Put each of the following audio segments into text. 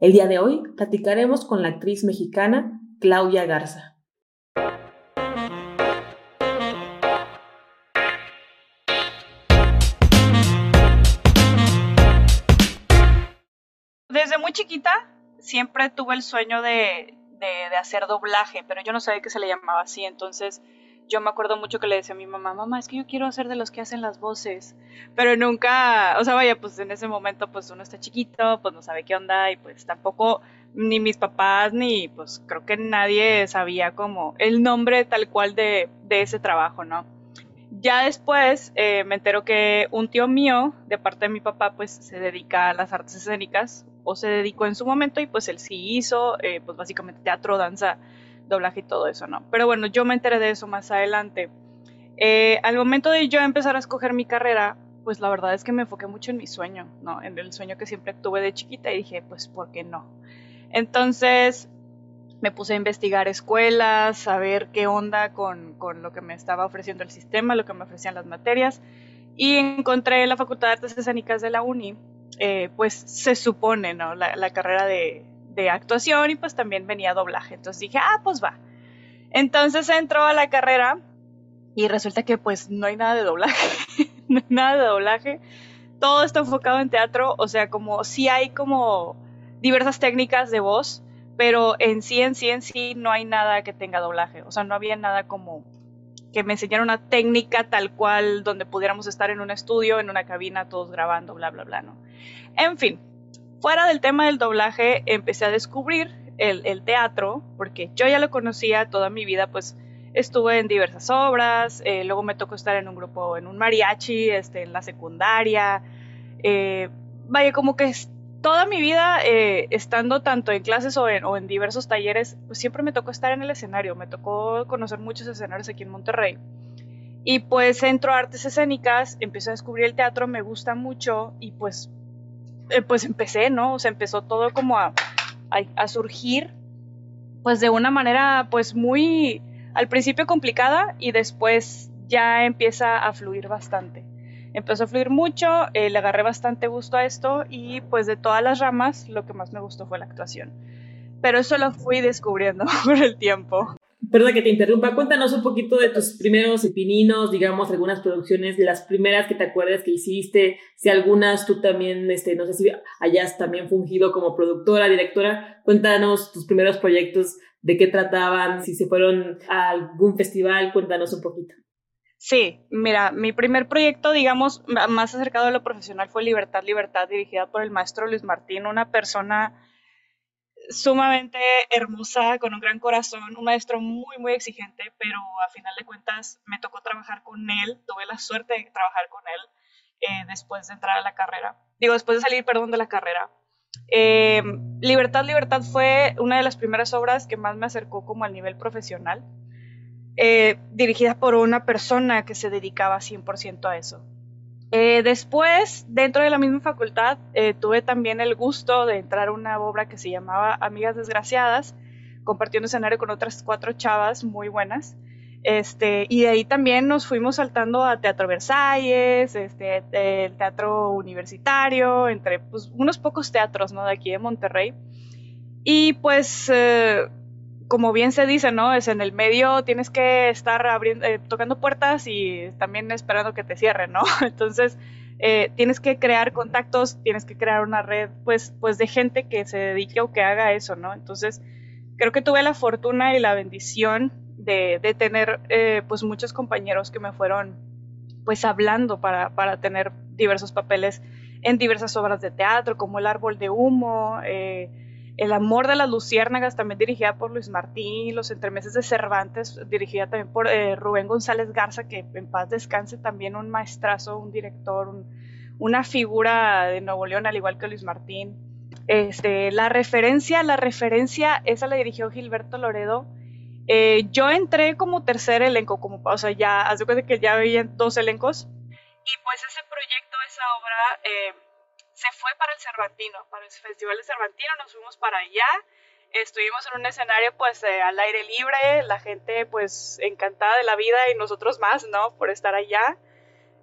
El día de hoy platicaremos con la actriz mexicana Claudia Garza. Desde muy chiquita siempre tuve el sueño de, de, hacer doblaje, pero yo no sabía que se le llamaba así, entonces yo me acuerdo mucho que le decía a mi mamá, mamá, es que yo quiero ser de los que hacen las voces, pero nunca, o sea, vaya, pues en ese momento pues uno está chiquito, pues no sabe qué onda y pues tampoco ni mis papás ni pues creo que nadie sabía como el nombre tal cual de, de ese trabajo, ¿no? Ya después eh, me entero que un tío mío, de parte de mi papá, pues se dedica a las artes escénicas, o se dedicó en su momento, y pues él sí hizo, eh, pues básicamente teatro, danza, doblaje y todo eso, ¿no? Pero bueno, yo me enteré de eso más adelante. Eh, al momento de yo empezar a escoger mi carrera, pues la verdad es que me enfoqué mucho en mi sueño, ¿no? En el sueño que siempre tuve de chiquita y dije, pues, ¿por qué no? Entonces me puse a investigar escuelas, a ver qué onda con, con, lo que me estaba ofreciendo el sistema, lo que me ofrecían las materias, y encontré la Facultad de Artes Escénicas de la UNI, eh, pues se supone, ¿no? La, la carrera de, de, actuación y pues también venía doblaje. Entonces dije, ah, pues va. Entonces entró a la carrera y resulta que pues no hay nada de doblaje, no hay nada de doblaje. Todo está enfocado en teatro, o sea, como sí hay como diversas técnicas de voz, pero en sí, en sí, en sí no hay nada que tenga doblaje. O sea, no había nada como que me enseñara una técnica tal cual donde pudiéramos estar en un estudio, en una cabina, todos grabando, bla, bla, bla, ¿no? En fin, fuera del tema del doblaje, empecé a descubrir el, teatro, porque yo ya lo conocía toda mi vida, pues estuve en diversas obras, eh, luego me tocó estar en un grupo, en un mariachi, este, en la secundaria, eh, vaya, como que toda mi vida, eh, estando tanto en clases o en, diversos talleres, pues siempre me tocó estar en el escenario, me tocó conocer muchos escenarios aquí en Monterrey. Y pues entro artes escénicas, empiezo a descubrir el teatro, me gusta mucho y pues, eh, pues empecé, ¿no? O sea, empezó todo como a, surgir, pues de una manera pues muy, al principio complicada y después ya empieza a fluir bastante empezó a fluir mucho, eh, le agarré bastante gusto a esto y pues de todas las ramas lo que más me gustó fue la actuación. Pero eso lo fui descubriendo por el tiempo. Perdón que te interrumpa, cuéntanos un poquito de tus primeros pininos, digamos, algunas producciones, las primeras que te acuerdas que hiciste, si algunas tú también, este, no sé si hayas también fungido como productora, directora, cuéntanos tus primeros proyectos, de qué trataban, si se fueron a algún festival, cuéntanos un poquito. Sí, mira, mi primer proyecto, digamos, más acercado a lo profesional fue Libertad, Libertad, dirigida por el maestro Luis Martín, una persona sumamente hermosa, con un gran corazón, un maestro muy, muy exigente, pero a final de cuentas me tocó trabajar con él, tuve la suerte de trabajar con él eh, después de entrar a la carrera, digo, después de salir, perdón, de la carrera. Eh, Libertad, Libertad fue una de las primeras obras que más me acercó como al nivel profesional eh, dirigida por una persona que se dedicaba 100% a eso. Eh, después, dentro de la misma facultad, eh, tuve también el gusto de entrar a una obra que se llamaba Amigas Desgraciadas, compartiendo escenario con otras cuatro chavas muy buenas. Este, y de ahí también nos fuimos saltando a Teatro Versalles, este, el Teatro Universitario, entre pues, unos pocos teatros ¿no? de aquí de Monterrey. Y pues como bien se dice, ¿no? Es en el medio tienes que estar abriendo, eh, tocando puertas y también esperando que te cierren, ¿no? Entonces, eh, tienes que crear contactos, tienes que crear una red, pues, pues de gente que se dedique o que haga eso, ¿no? Entonces, creo que tuve la fortuna y la bendición de, tener, eh, pues, muchos compañeros que me fueron, pues, hablando para, para tener diversos papeles en diversas obras de teatro, como El Árbol de Humo, eh, el amor de las luciérnagas, también dirigida por Luis Martín, Los entremeses de Cervantes, dirigida también por eh, Rubén González Garza, que en paz descanse, también un maestrazo, un director, una figura de Nuevo León, al igual que Luis Martín. Este, la referencia, la referencia, esa la dirigió Gilberto Loredo. Eh, yo entré como tercer elenco, como, o sea, ya, hace cuenta que ya había dos elencos. Y pues ese proyecto, esa obra, eh, se fue para el Cervantino, para el Festival de Cervantino, nos fuimos para allá, estuvimos en un escenario pues eh, al aire libre, la gente pues encantada de la vida y nosotros más, ¿no? Por estar allá.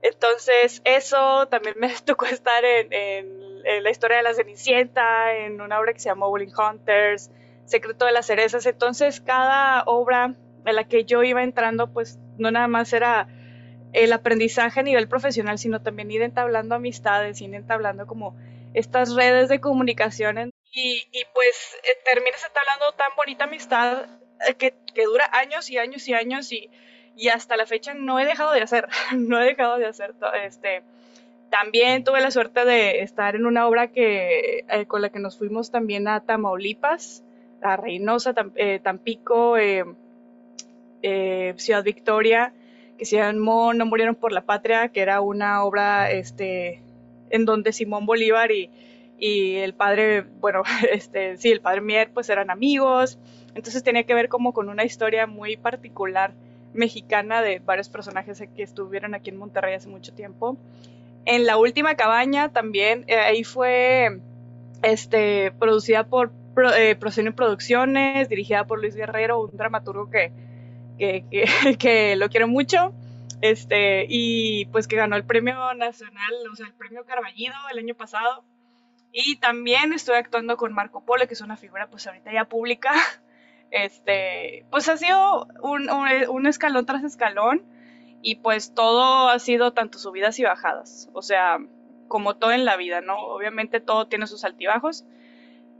Entonces eso también me tocó estar en, la historia de la Cenicienta, en una obra que se llamó Bowling Hunters, Secreto de las Cerezas. Entonces, cada obra en la que yo iba entrando, pues no nada más era el aprendizaje a nivel profesional, sino también ir entablando amistades, ir entablando como estas redes de comunicación. Y, pues eh, terminas entablando tan bonita amistad eh, que, que, dura años y años y años y, y, hasta la fecha no he dejado de hacer, no he dejado de hacer todo este. También tuve la suerte de estar en una obra que, eh, con la que nos fuimos también a Tamaulipas, a Reynosa, Tampico, Ciudad Victoria, que se llamó No murieron por la patria, que era una obra este, en donde Simón Bolívar y, y el padre, bueno, este, sí, el padre Mier, pues eran amigos. Entonces tenía que ver como con una historia muy particular mexicana de varios personajes que estuvieron aquí en Monterrey hace mucho tiempo. En la última cabaña también, eh, ahí fue este, producida por eh, Producciones, dirigida por Luis Guerrero, un dramaturgo que, que, lo quiero mucho. Este, y pues que ganó el premio nacional, o sea, el premio Carballido el año pasado. Y también estoy actuando con Marco Polo, que es una figura pues ahorita ya pública. Este, pues ha sido un, un, escalón tras escalón y pues todo ha sido tanto subidas y bajadas. O sea, como todo en la vida, ¿no? Obviamente todo tiene sus altibajos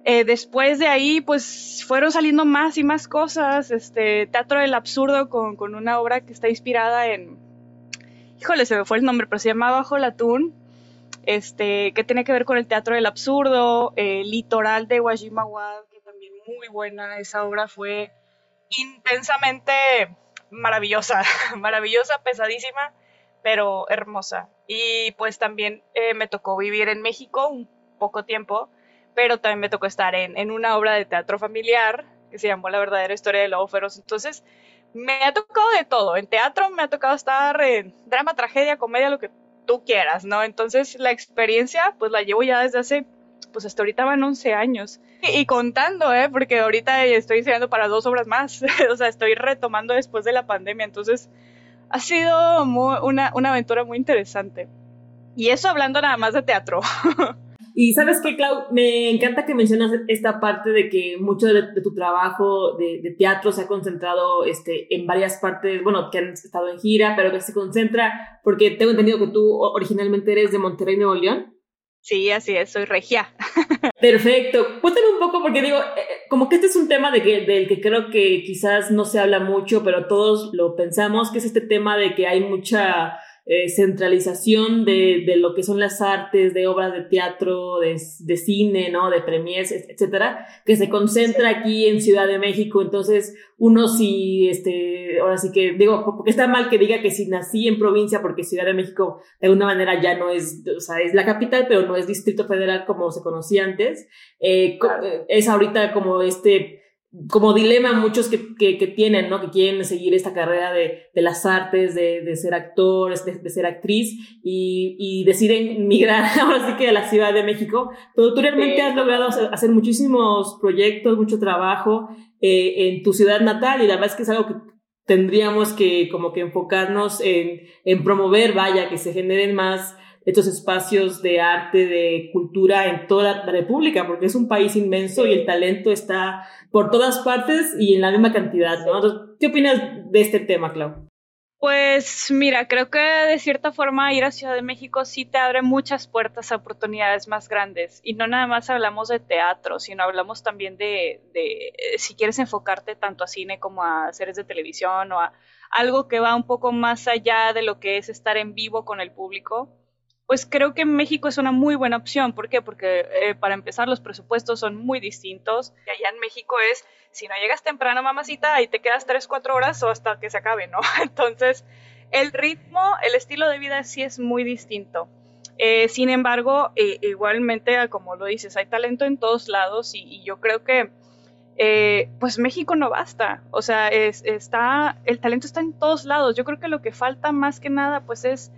eh, después de ahí, pues fueron saliendo más y más cosas. Este, Teatro del Absurdo con, con una obra que está inspirada en. Híjole, se me fue el nombre, pero se llama Bajo la Tún. Este, que tiene que ver con el teatro del absurdo, eh, Litoral de Wajimawad, que también muy buena. Esa obra fue intensamente maravillosa, maravillosa, pesadísima, pero hermosa. Y pues también eh, me tocó vivir en México un poco tiempo pero también me tocó estar en, en una obra de teatro familiar que se llamó La verdadera historia de Lobo Feroz. Entonces, me ha tocado de todo. En teatro me ha tocado estar en drama, tragedia, comedia, lo que tú quieras, ¿no? Entonces, la experiencia, pues la llevo ya desde hace, pues hasta ahorita van 11 años. Y, contando, ¿eh? Porque ahorita estoy estudiando para dos obras más. o sea, estoy retomando después de la pandemia. Entonces, ha sido una, una aventura muy interesante. Y eso hablando nada más de teatro. Y sabes qué, Clau, me encanta que mencionas esta parte de que mucho de, tu trabajo de, teatro se ha concentrado este, en varias partes, bueno, que han estado en gira, pero que se concentra, porque tengo entendido que tú originalmente eres de Monterrey, Nuevo León. Sí, así es, soy regia. Perfecto. Cuéntame un poco, porque digo, eh, como que este es un tema de que, del que creo que quizás no se habla mucho, pero todos lo pensamos, que es este tema de que hay mucha eh, centralización de, de, lo que son las artes, de obras de teatro, de, de, cine, ¿no? De premiers, etcétera, que se concentra aquí en Ciudad de México. Entonces, uno sí, este, ahora sí que, digo, porque está mal que diga que si nací en provincia, porque Ciudad de México de alguna manera ya no es, o sea, es la capital, pero no es distrito federal como se conocía antes. Eh, es ahorita como este, como dilema muchos que, que, tienen, ¿no? Que quieren seguir esta carrera de, de las artes, de, de ser actor, de, ser actriz y, y, deciden migrar ahora sí que a la Ciudad de México. Pero tú realmente has logrado hacer muchísimos proyectos, mucho trabajo eh, en tu ciudad natal y la verdad es que es algo que tendríamos que como que enfocarnos en, en promover, vaya, que se generen más estos espacios de arte, de cultura en toda la República, porque es un país inmenso y el talento está por todas partes y en la misma cantidad. ¿Qué opinas de este tema, Clau? Pues mira, creo que de cierta forma ir a Ciudad de México sí te abre muchas puertas a oportunidades más grandes. Y no nada más hablamos de teatro, sino hablamos también de, si quieres enfocarte tanto a cine como a series de televisión o a algo que va un poco más allá de lo que es estar en vivo con el público pues creo que México es una muy buena opción. ¿Por qué? Porque eh, para empezar los presupuestos son muy distintos. Y allá en México es, si no llegas temprano, mamacita, ahí te quedas 3, 4 horas o hasta que se acabe, ¿no? Entonces, el ritmo, el estilo de vida sí es muy distinto. Eh, sin embargo, eh, igualmente, como lo dices, hay talento en todos lados y, yo creo que pues México no basta. O sea, está, el talento está en todos lados. Yo creo que lo que falta más que nada pues es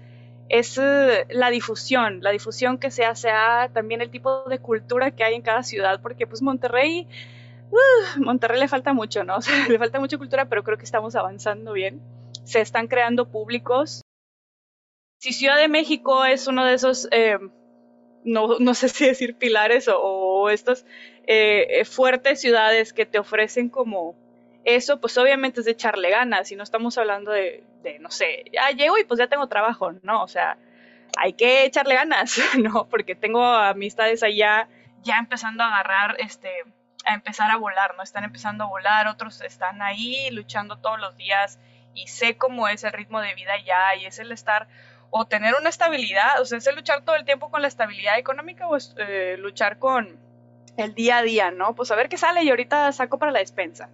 es eh, la difusión, la difusión que se hace a también el tipo de cultura que hay en cada ciudad, porque pues Monterrey, uh, Monterrey le falta mucho, ¿no? le falta mucha cultura, pero creo que estamos avanzando bien. Se están creando públicos. Si Ciudad de México es uno de esos, eh, no, no sé si decir pilares o, estas eh, fuertes ciudades que te ofrecen como eso, pues obviamente es de echarle ganas y no estamos hablando de, no sé, ya llego y pues ya tengo trabajo, ¿no? O sea, hay que echarle ganas, ¿no? Porque tengo amistades allá ya empezando a agarrar, este, a empezar a volar, ¿no? Están empezando a volar, otros están ahí luchando todos los días y sé cómo es el ritmo de vida ya y es el estar o tener una estabilidad, o sea, es el luchar todo el tiempo con la estabilidad económica o eh, luchar con el día a día, ¿no? Pues a ver qué sale y ahorita saco para la despensa.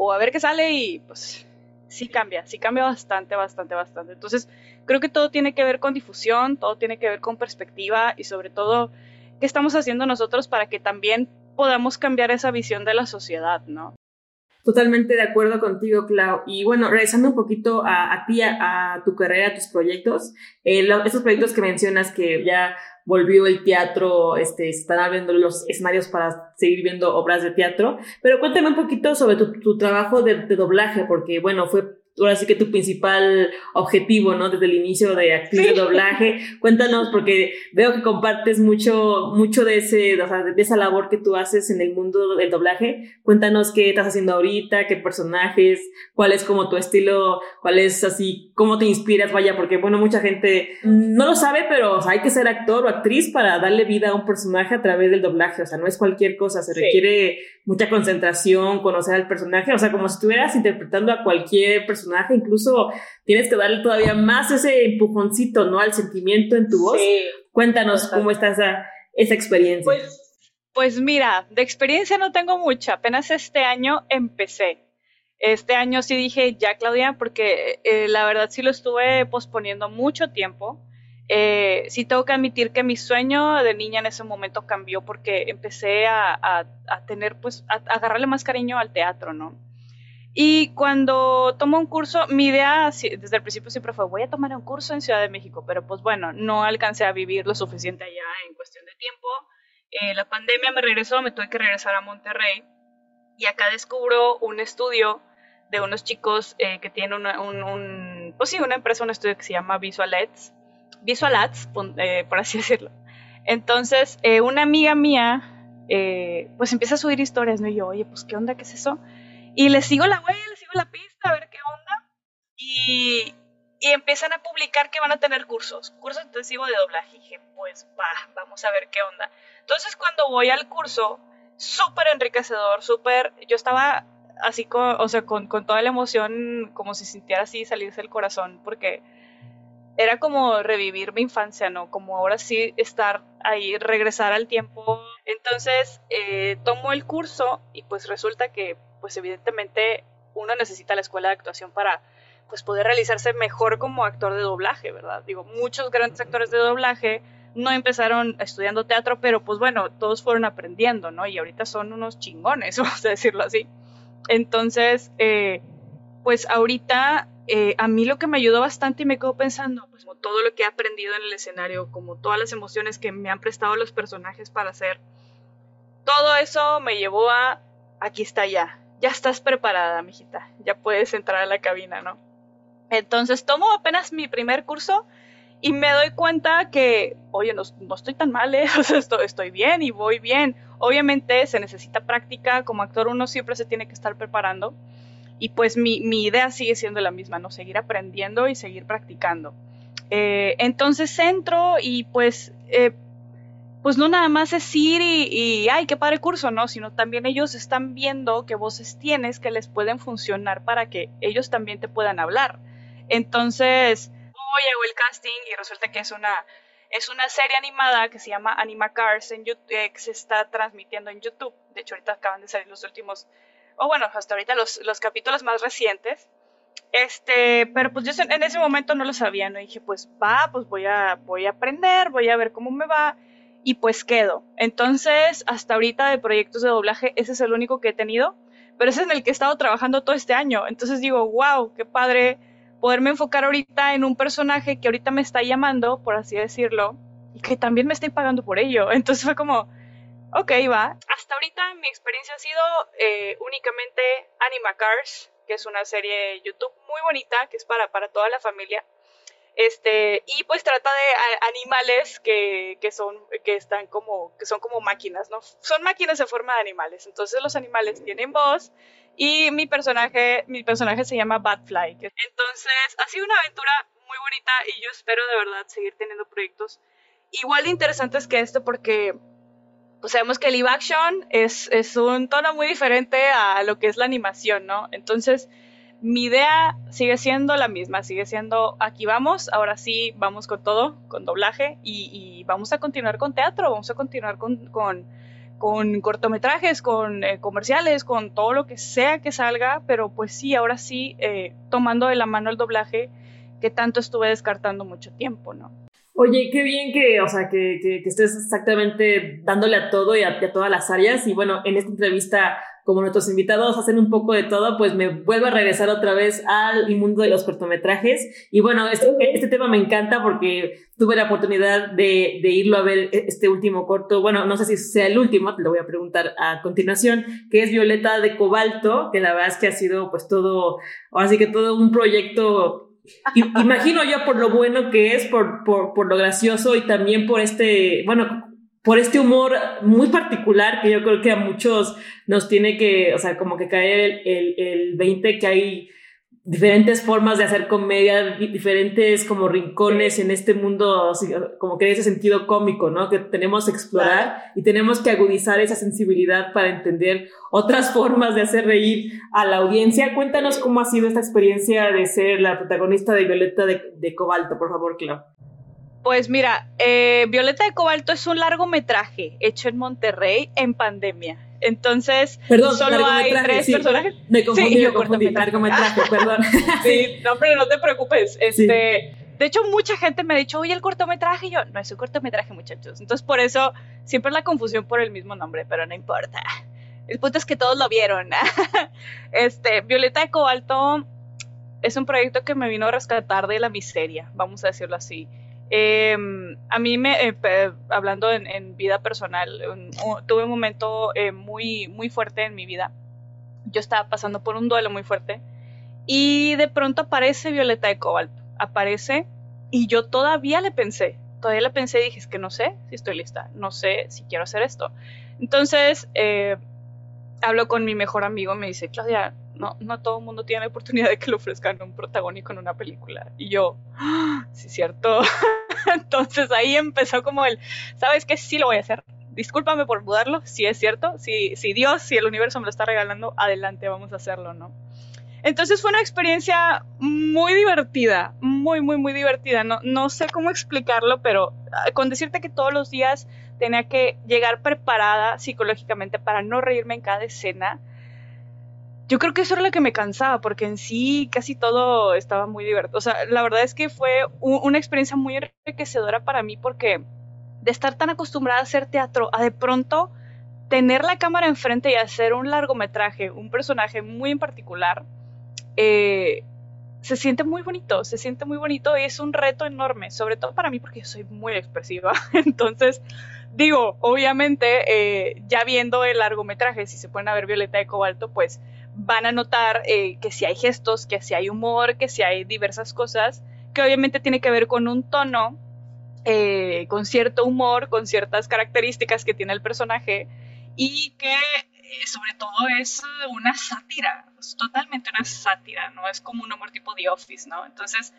O a ver qué sale y pues sí cambia, sí cambia bastante, bastante, bastante. Entonces, creo que todo tiene que ver con difusión, todo tiene que ver con perspectiva y sobre todo, qué estamos haciendo nosotros para que también podamos cambiar esa visión de la sociedad, ¿no? Totalmente de acuerdo contigo, Clau. Y bueno, regresando un poquito a, ti, a, tu carrera, a tus proyectos, eh, esos proyectos que mencionas que ya volvió el teatro, este, están abriendo los escenarios para seguir viendo obras de teatro, pero cuéntame un poquito sobre tu, trabajo de, doblaje, porque bueno, fue ahora sí que tu principal objetivo, ¿no? Desde el inicio de actriz de doblaje. Cuéntanos, porque veo que compartes mucho, mucho de ese, o sea, de esa labor que tú haces en el mundo del doblaje. Cuéntanos qué estás haciendo ahorita, qué personajes, cuál es como tu estilo, cuál es así, cómo te inspiras, vaya, porque bueno, mucha gente no lo sabe, pero hay que ser actor o actriz para darle vida a un personaje a través del doblaje, o sea, no es cualquier cosa, se requiere mucha concentración, conocer al personaje, o sea, como si estuvieras interpretando a cualquier personaje incluso tienes que darle todavía más ese empujoncito, ¿no? Al sentimiento en tu voz. Cuéntanos cómo está esa, esa experiencia. Pues, pues mira, de experiencia no tengo mucha, apenas este año empecé. Este año sí dije ya, Claudia, porque eh, la verdad sí lo estuve posponiendo mucho tiempo. Eh, sí tengo que admitir que mi sueño de niña en ese momento cambió porque empecé a, a, tener, pues, a, agarrarle más cariño al teatro, ¿no? Y cuando tomo un curso, mi idea desde el principio siempre fue, voy a tomar un curso en Ciudad de México, pero pues bueno, no alcancé a vivir lo suficiente allá en cuestión de tiempo. Eh, la pandemia me regresó, me tuve que regresar a Monterrey y acá descubro un estudio de unos chicos eh, que tienen una, un, pues sí, una empresa, un estudio que se llama Visual Ads, Visual Ads, eh, por así decirlo. Entonces, una amiga mía, pues empieza a subir historias, ¿no? Y yo, oye, pues, ¿qué onda? ¿Qué es eso? Y les sigo la huella, les sigo la pista, a ver qué onda. Y, y empiezan a publicar que van a tener cursos, curso intensivo de doblaje. Y dije, pues va, vamos a ver qué onda. Entonces cuando voy al curso, súper enriquecedor, súper, yo estaba así, con, o sea, con, con, toda la emoción, como si sintiera así salirse el corazón, porque era como revivir mi infancia, ¿no? Como ahora sí estar ahí, regresar al tiempo. Entonces, eh, tomo el curso y pues resulta que pues evidentemente uno necesita la escuela de actuación para pues poder realizarse mejor como actor de doblaje, ¿verdad? Digo, muchos grandes actores de doblaje no empezaron estudiando teatro, pero pues bueno, todos fueron aprendiendo, ¿no? Y ahorita son unos chingones, vamos a decirlo así. Entonces, eh, pues ahorita eh, a mí lo que me ayudó bastante y me quedo pensando, pues todo lo que he aprendido en el escenario, como todas las emociones que me han prestado los personajes para hacer, todo eso me llevó a, aquí está ya, ya estás preparada, mijita, ya puedes entrar a la cabina, ¿no? Entonces tomo apenas mi primer curso y me doy cuenta que, oye, no, estoy tan mal, ¿eh? o sea, estoy, bien y voy bien. Obviamente se necesita práctica, como actor uno siempre se tiene que estar preparando y pues mi, mi idea sigue siendo la misma, ¿no? Seguir aprendiendo y seguir practicando. Eh, entonces entro y pues eh, pues no nada más es ir y, ay, qué padre curso, ¿no? Sino también ellos están viendo qué voces tienes que les pueden funcionar para que ellos también te puedan hablar. Entonces, hoy hago el casting y resulta que es una, es una serie animada que se llama Anima Cars YouTube, eh, que se está transmitiendo en YouTube. De hecho, ahorita acaban de salir los últimos, o bueno, hasta ahorita los, los capítulos más recientes. Este, pero pues yo en ese momento no lo sabía, ¿no? Y dije, pues va, pues voy a, voy a aprender, voy a ver cómo me va y pues quedo. Entonces, hasta ahorita de proyectos de doblaje, ese es el único que he tenido, pero ese es en el que he estado trabajando todo este año. Entonces digo, wow, qué padre poderme enfocar ahorita en un personaje que ahorita me está llamando, por así decirlo, y que también me estoy pagando por ello. Entonces fue como, ok, va. Hasta ahorita mi experiencia ha sido eh, únicamente Anima Cars, que es una serie YouTube muy bonita, que es para, para toda la familia. Este, y pues trata de animales que, que, son, que están como, que son como máquinas, ¿no? Son máquinas en forma de animales. Entonces los animales tienen voz y mi personaje, mi personaje se llama Batfly. Entonces ha sido una aventura muy bonita y yo espero de verdad seguir teniendo proyectos igual de interesantes que esto porque pues sabemos que live action es, es un tono muy diferente a lo que es la animación, ¿no? Entonces mi idea sigue siendo la misma, sigue siendo aquí vamos, ahora sí vamos con todo, con doblaje y, vamos a continuar con teatro, vamos a continuar con, con, cortometrajes, con eh, comerciales, con todo lo que sea que salga, pero pues sí, ahora sí, eh, tomando de la mano el doblaje que tanto estuve descartando mucho tiempo, ¿no? Oye, qué bien que, o sea, que, que, estés exactamente dándole a todo y a, a, todas las áreas. Y bueno, en esta entrevista como nuestros invitados hacen un poco de todo, pues me vuelvo a regresar otra vez al mundo de los cortometrajes. Y bueno, este, este tema me encanta porque tuve la oportunidad de, de, irlo a ver e, este último corto. Bueno, no sé si sea el último, te lo voy a preguntar a continuación, que es Violeta de Cobalto, que la verdad es que ha sido pues todo, así que todo un proyecto imagino yo por lo bueno que es, por, por, por, lo gracioso y también por este, bueno, por este humor muy particular que yo creo que a muchos nos tiene que, o sea, como que caer el, el, 20 que hay diferentes formas de hacer comedia, diferentes como rincones en este mundo, como que ese sentido cómico, ¿no? Que tenemos que explorar y tenemos que agudizar esa sensibilidad para entender otras formas de hacer reír a la audiencia. Cuéntanos cómo ha sido esta experiencia de ser la protagonista de Violeta de, de Cobalto, por favor, Clau. Pues mira, eh, Violeta de Cobalto es un largometraje hecho en Monterrey en pandemia. Entonces, solo hay tres personajes. Me confundí, sí, me confundí, largometraje, perdón. sí, no, pero no te preocupes. Este, De hecho, mucha gente me ha dicho, oye, el cortometraje. Y yo, no es un cortometraje, muchachos. Entonces, por eso, siempre la confusión por el mismo nombre, pero no importa. El punto es que todos lo vieron. este, Violeta de Cobalto es un proyecto que me vino a rescatar de la miseria, vamos a decirlo así. Em, a mí, me, eh, hablando en, vida personal, tuve un momento eh, muy, muy fuerte en mi vida. Yo estaba pasando por un duelo muy fuerte y de pronto aparece Violeta de Cobalto. Aparece y yo todavía le pensé, todavía le pensé y dije, es que no sé si estoy lista, no sé si quiero hacer esto. Entonces, eh, hablo con mi mejor amigo me dice, Claudia, no, no todo el mundo tiene la oportunidad de que le ofrezcan un protagónico en una película. Y yo, ¡Ah! sí, cierto. Entonces ahí empezó como el, ¿sabes qué? Sí lo voy a hacer. Discúlpame por dudarlo, si es cierto, si, si Dios, si el universo me lo está regalando, adelante, vamos a hacerlo, ¿no? Entonces fue una experiencia muy divertida, muy, muy, muy divertida. No, no sé cómo explicarlo, pero ah, con decirte que todos los días tenía que llegar preparada psicológicamente para no reírme en cada escena, yo creo que eso era lo que me cansaba, porque en sí casi todo estaba muy divertido. O sea, la verdad es que fue una experiencia muy enriquecedora para mí porque de estar tan acostumbrada a hacer teatro, a de pronto tener la cámara enfrente y hacer un largometraje, un personaje muy en particular, eh, se siente muy bonito, se siente muy bonito y es un reto enorme, sobre todo para mí porque yo soy muy expresiva. Entonces, digo, obviamente, eh, ya viendo el largometraje, si se pueden ver Violeta de Cobalto, pues van a notar eh, que si hay gestos, que si hay humor, que si hay diversas cosas, que obviamente tiene que ver con un tono, eh, con cierto humor, con ciertas características que tiene el personaje y que eh, sobre todo es una sátira, es totalmente una sátira, no es como un humor tipo The Office, ¿no? Entonces,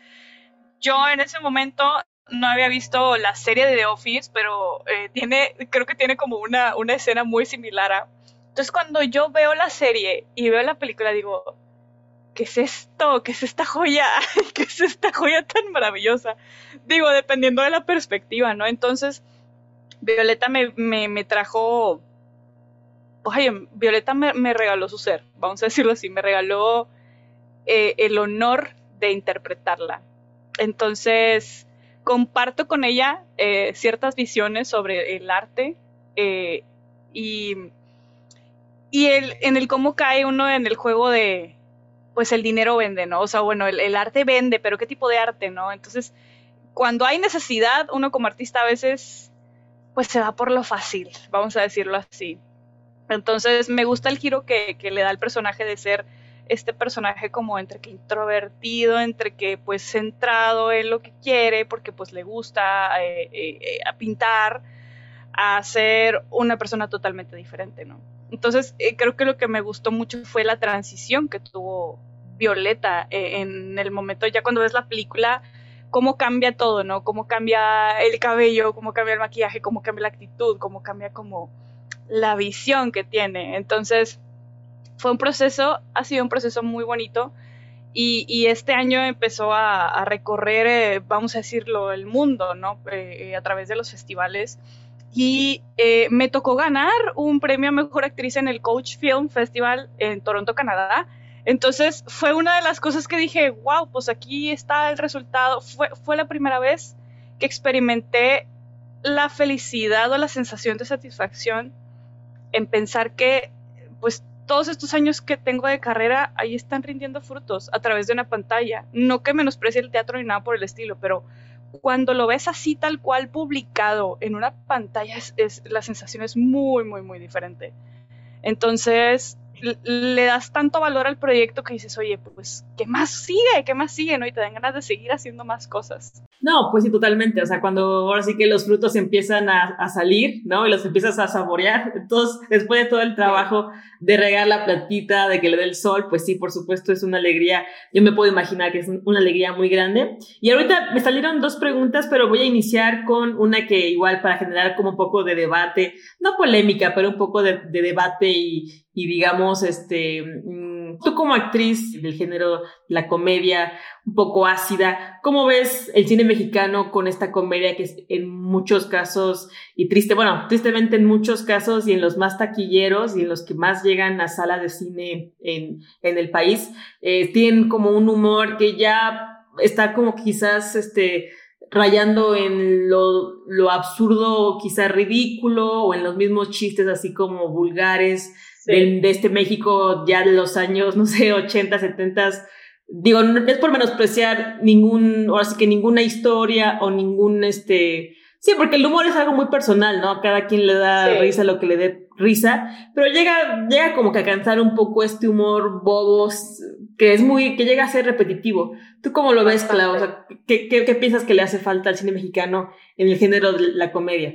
yo en ese momento no había visto la serie de The Office, pero tiene, creo que tiene como una, una escena muy similar a entonces cuando yo veo la serie y veo la película digo, ¿qué es esto? ¿Qué es esta joya? ¿Qué es esta joya tan maravillosa? Digo, dependiendo de la perspectiva, ¿no? Entonces, Violeta me, me, trajo... Oye, Violeta me, regaló su ser, vamos a decirlo así, me regaló eh, el honor de interpretarla. Entonces, comparto con ella eh, ciertas visiones sobre el arte eh, y y el, en el cómo cae uno en el juego de, pues el dinero vende, ¿no? O sea, bueno, el, arte vende, pero ¿qué tipo de arte, no? Entonces, cuando hay necesidad, uno como artista a veces, pues se va por lo fácil, vamos a decirlo así. Entonces, me gusta el giro que, le da el personaje de ser este personaje como entre que introvertido, entre que pues centrado en lo que quiere, porque pues le gusta eh, eh, eh, a pintar, a ser una persona totalmente diferente, ¿no? Entonces creo que lo que me gustó mucho fue la transición que tuvo Violeta en el momento, ya cuando ves la película, cómo cambia todo, ¿no? Cómo cambia el cabello, cómo cambia el maquillaje, cómo cambia la actitud, cómo cambia como la visión que tiene. Entonces, fue un proceso, ha sido un proceso muy bonito y, este año empezó a, recorrer, eh, vamos a decirlo, el mundo, ¿no? Eh, a través de los festivales. Y eh, me tocó ganar un premio a Mejor Actriz en el Coach Film Festival en Toronto, Canadá. Entonces fue una de las cosas que dije, wow, pues aquí está el resultado. Fue, fue la primera vez que experimenté la felicidad o la sensación de satisfacción en pensar que pues todos estos años que tengo de carrera ahí están rindiendo frutos a través de una pantalla. No que menosprecie el teatro ni nada por el estilo, pero cuando lo ves así tal cual publicado en una pantalla, es, la sensación es muy, muy, muy diferente. Entonces, le das tanto valor al proyecto que dices, oye, pues, ¿qué más sigue? ¿Qué más sigue? ¿no? Y te dan ganas de seguir haciendo más cosas. No, pues sí, totalmente. O sea, cuando ahora sí que los frutos empiezan a, a, salir, ¿no? Y los empiezas a saborear. Entonces, después de todo el trabajo de regar la plantita, de que le dé el sol, pues sí, por supuesto, es una alegría. Yo me puedo imaginar que es una alegría muy grande. Y ahorita me salieron dos preguntas, pero voy a iniciar con una que igual para generar como un poco de debate, no polémica, pero un poco de, de debate y, y digamos, este, mm, tú como actriz del género, la comedia un poco ácida, ¿cómo ves el cine mexicano con esta comedia que es en muchos casos, y triste, bueno, tristemente en muchos casos y en los más taquilleros y en los que más llegan a salas de cine en, en el país, eh, tienen como un humor que ya está como quizás, este, rayando en lo, lo absurdo, quizás ridículo, o en los mismos chistes así como vulgares de, este México ya de los años, no sé, 80, 70. Digo, no es por menospreciar ningún, ahora sí que ninguna historia o ningún, este, sí, porque el humor es algo muy personal, ¿no? Cada quien le da risa lo que le dé risa, pero llega, llega como que a cansar un poco este humor bobos, que es muy, que llega a ser repetitivo. ¿Tú cómo lo ves, Clau? O sea, ¿qué, qué, qué piensas que le hace falta al cine mexicano en el género de la comedia?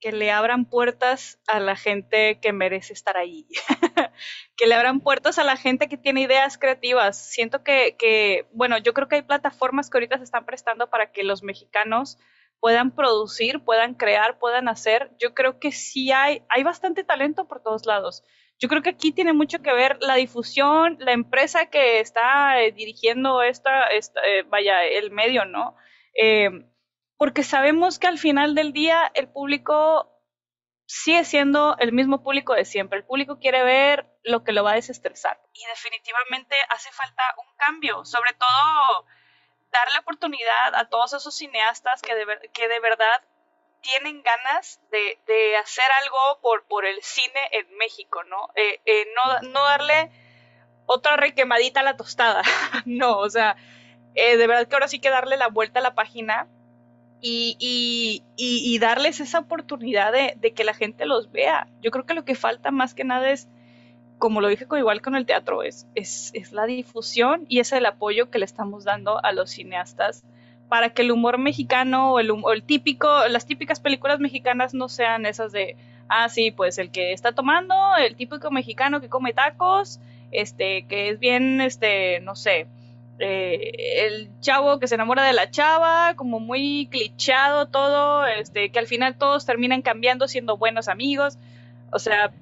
Que le abran puertas a la gente que merece estar ahí, que le abran puertas a la gente que tiene ideas creativas. Siento que, bueno, yo creo que hay plataformas que ahorita se están prestando para que los mexicanos puedan producir, puedan crear, puedan hacer. Yo creo que sí hay, hay bastante talento por todos lados. Yo creo que aquí tiene mucho que ver la difusión, la empresa que está eh, dirigiendo esta, esta eh, vaya, el medio, ¿no? Eh, porque sabemos que al final del día el público sigue siendo el mismo público de siempre. El público quiere ver lo que lo va a desestresar. Y definitivamente hace falta un cambio, sobre todo darle oportunidad a todos esos cineastas que de, que de verdad tienen ganas de, hacer algo por, por el cine en México, ¿no? Eh, eh, no, no darle otra requemadita a la tostada, no, o sea, eh, de verdad que ahora sí que darle la vuelta a la página y, darles esa oportunidad de, que la gente los vea. Yo creo que lo que falta más que nada es, como lo dije con, igual con el teatro, es, es, la difusión y es el apoyo que le estamos dando a los cineastas para que el humor mexicano o el, el típico, las típicas películas mexicanas no sean esas de, ah, sí, pues el que está tomando, el típico mexicano que come tacos, este, que es bien, este, no sé, eh, el chavo que se enamora de la chava, como muy clichado todo, este, que al final todos terminan cambiando siendo buenos amigos. O sea,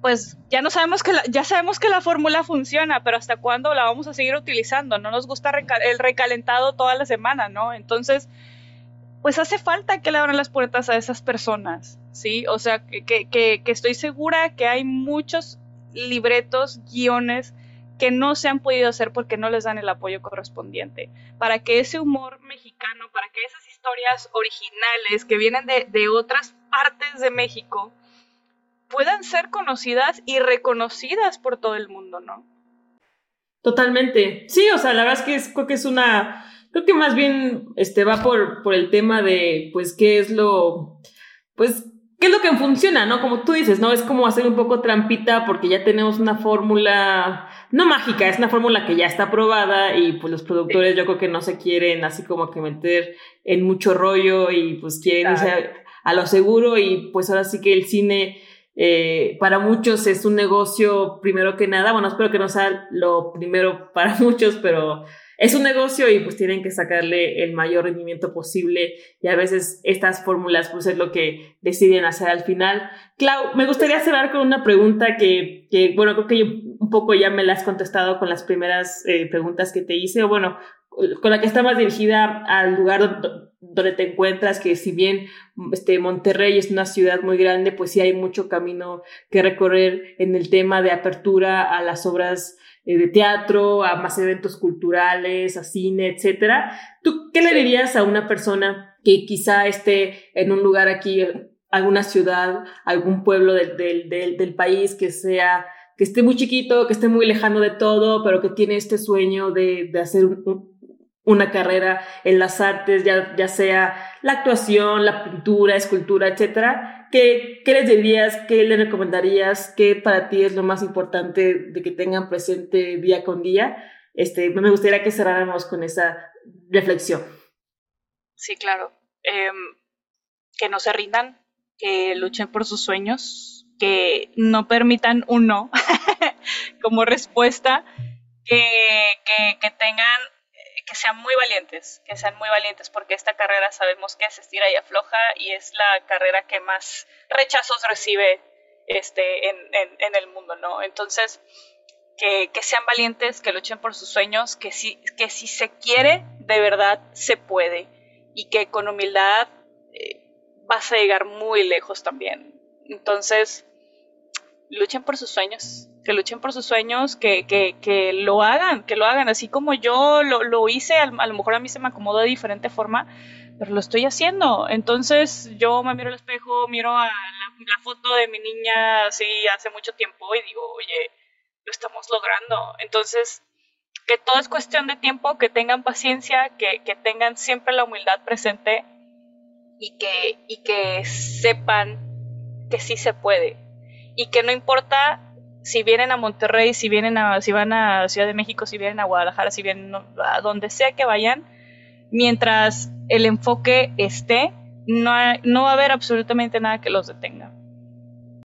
pues ya no sabemos que la, ya sabemos que la fórmula funciona, pero hasta cuándo la vamos a seguir utilizando. No nos gusta el recalentado toda la semana, ¿no? Entonces, pues hace falta que le abran las puertas a esas personas, ¿sí? O sea, que, que, que estoy segura que hay muchos libretos, guiones que no se han podido hacer porque no les dan el apoyo correspondiente. Para que ese humor mexicano, para que esas historias originales que vienen de, otras partes de México puedan ser conocidas y reconocidas por todo el mundo, ¿no? Totalmente. Sí, o sea, la verdad es que es, creo que es una, creo que más bien este va por, por el tema de, pues, qué es lo, pues, ¿Qué es lo que funciona, no? Como tú dices, ¿no? Es como hacer un poco trampita porque ya tenemos una fórmula no mágica, es una fórmula que ya está probada y pues los productores yo creo que no se quieren así como que meter en mucho rollo y pues quieren irse a, lo seguro y pues ahora sí que el cine eh, para muchos es un negocio primero que nada, bueno, espero que no sea lo primero para muchos, pero es un negocio y pues tienen que sacarle el mayor rendimiento posible y a veces estas fórmulas pues es lo que deciden hacer al final. Clau, me gustaría cerrar con una pregunta que, que bueno, creo que un poco ya me la has contestado con las primeras eh, preguntas que te hice, o bueno, con la que está más dirigida al lugar donde te encuentras, que si bien este, Monterrey es una ciudad muy grande, pues sí hay mucho camino que recorrer en el tema de apertura a las obras eh, de teatro, a más eventos culturales, a cine, etcétera. ¿Tú qué le dirías a una persona que quizá esté en un lugar aquí, alguna ciudad, algún pueblo del, del, del, país que sea que esté muy chiquito, que esté muy lejano de todo, pero que tiene este sueño de, de hacer una carrera en las artes, ya, ya sea la actuación, la pintura, escultura, etcétera, ¿Qué, ¿Qué, les dirías? ¿Qué les recomendarías? ¿Qué para ti es lo más importante de que tengan presente día con día? Este, me gustaría que cerráramos con esa reflexión. Sí, claro. Em, que no se rindan, que luchen por sus sueños, que no permitan un no como respuesta, que, que tengan que sean muy valientes, que sean muy valientes, porque esta carrera sabemos que se estira y afloja y es la carrera que más rechazos recibe este, en, en, el mundo, ¿no? Entonces, que, que, sean valientes, que luchen por sus sueños, que si, que si se quiere, de verdad se puede y que con humildad eh, vas a llegar muy lejos también. Entonces, luchen por sus sueños, que luchen por sus sueños, que, que, que lo hagan, que lo hagan, así como yo lo, lo hice, a, lo mejor a mí se me acomodó de diferente forma, pero lo estoy haciendo. Entonces yo me miro al espejo, miro a la, foto de mi niña así hace mucho tiempo y digo, oye, lo estamos logrando. Entonces, que todo es cuestión de tiempo, que tengan paciencia, que, que tengan siempre la humildad presente y que, y que sepan que sí se puede, y que no importa si vienen a Monterrey, si vienen a, si van a Ciudad de México, si vienen a Guadalajara, si vienen a donde sea que vayan, mientras el enfoque esté, no, no va a haber absolutamente nada que los detenga.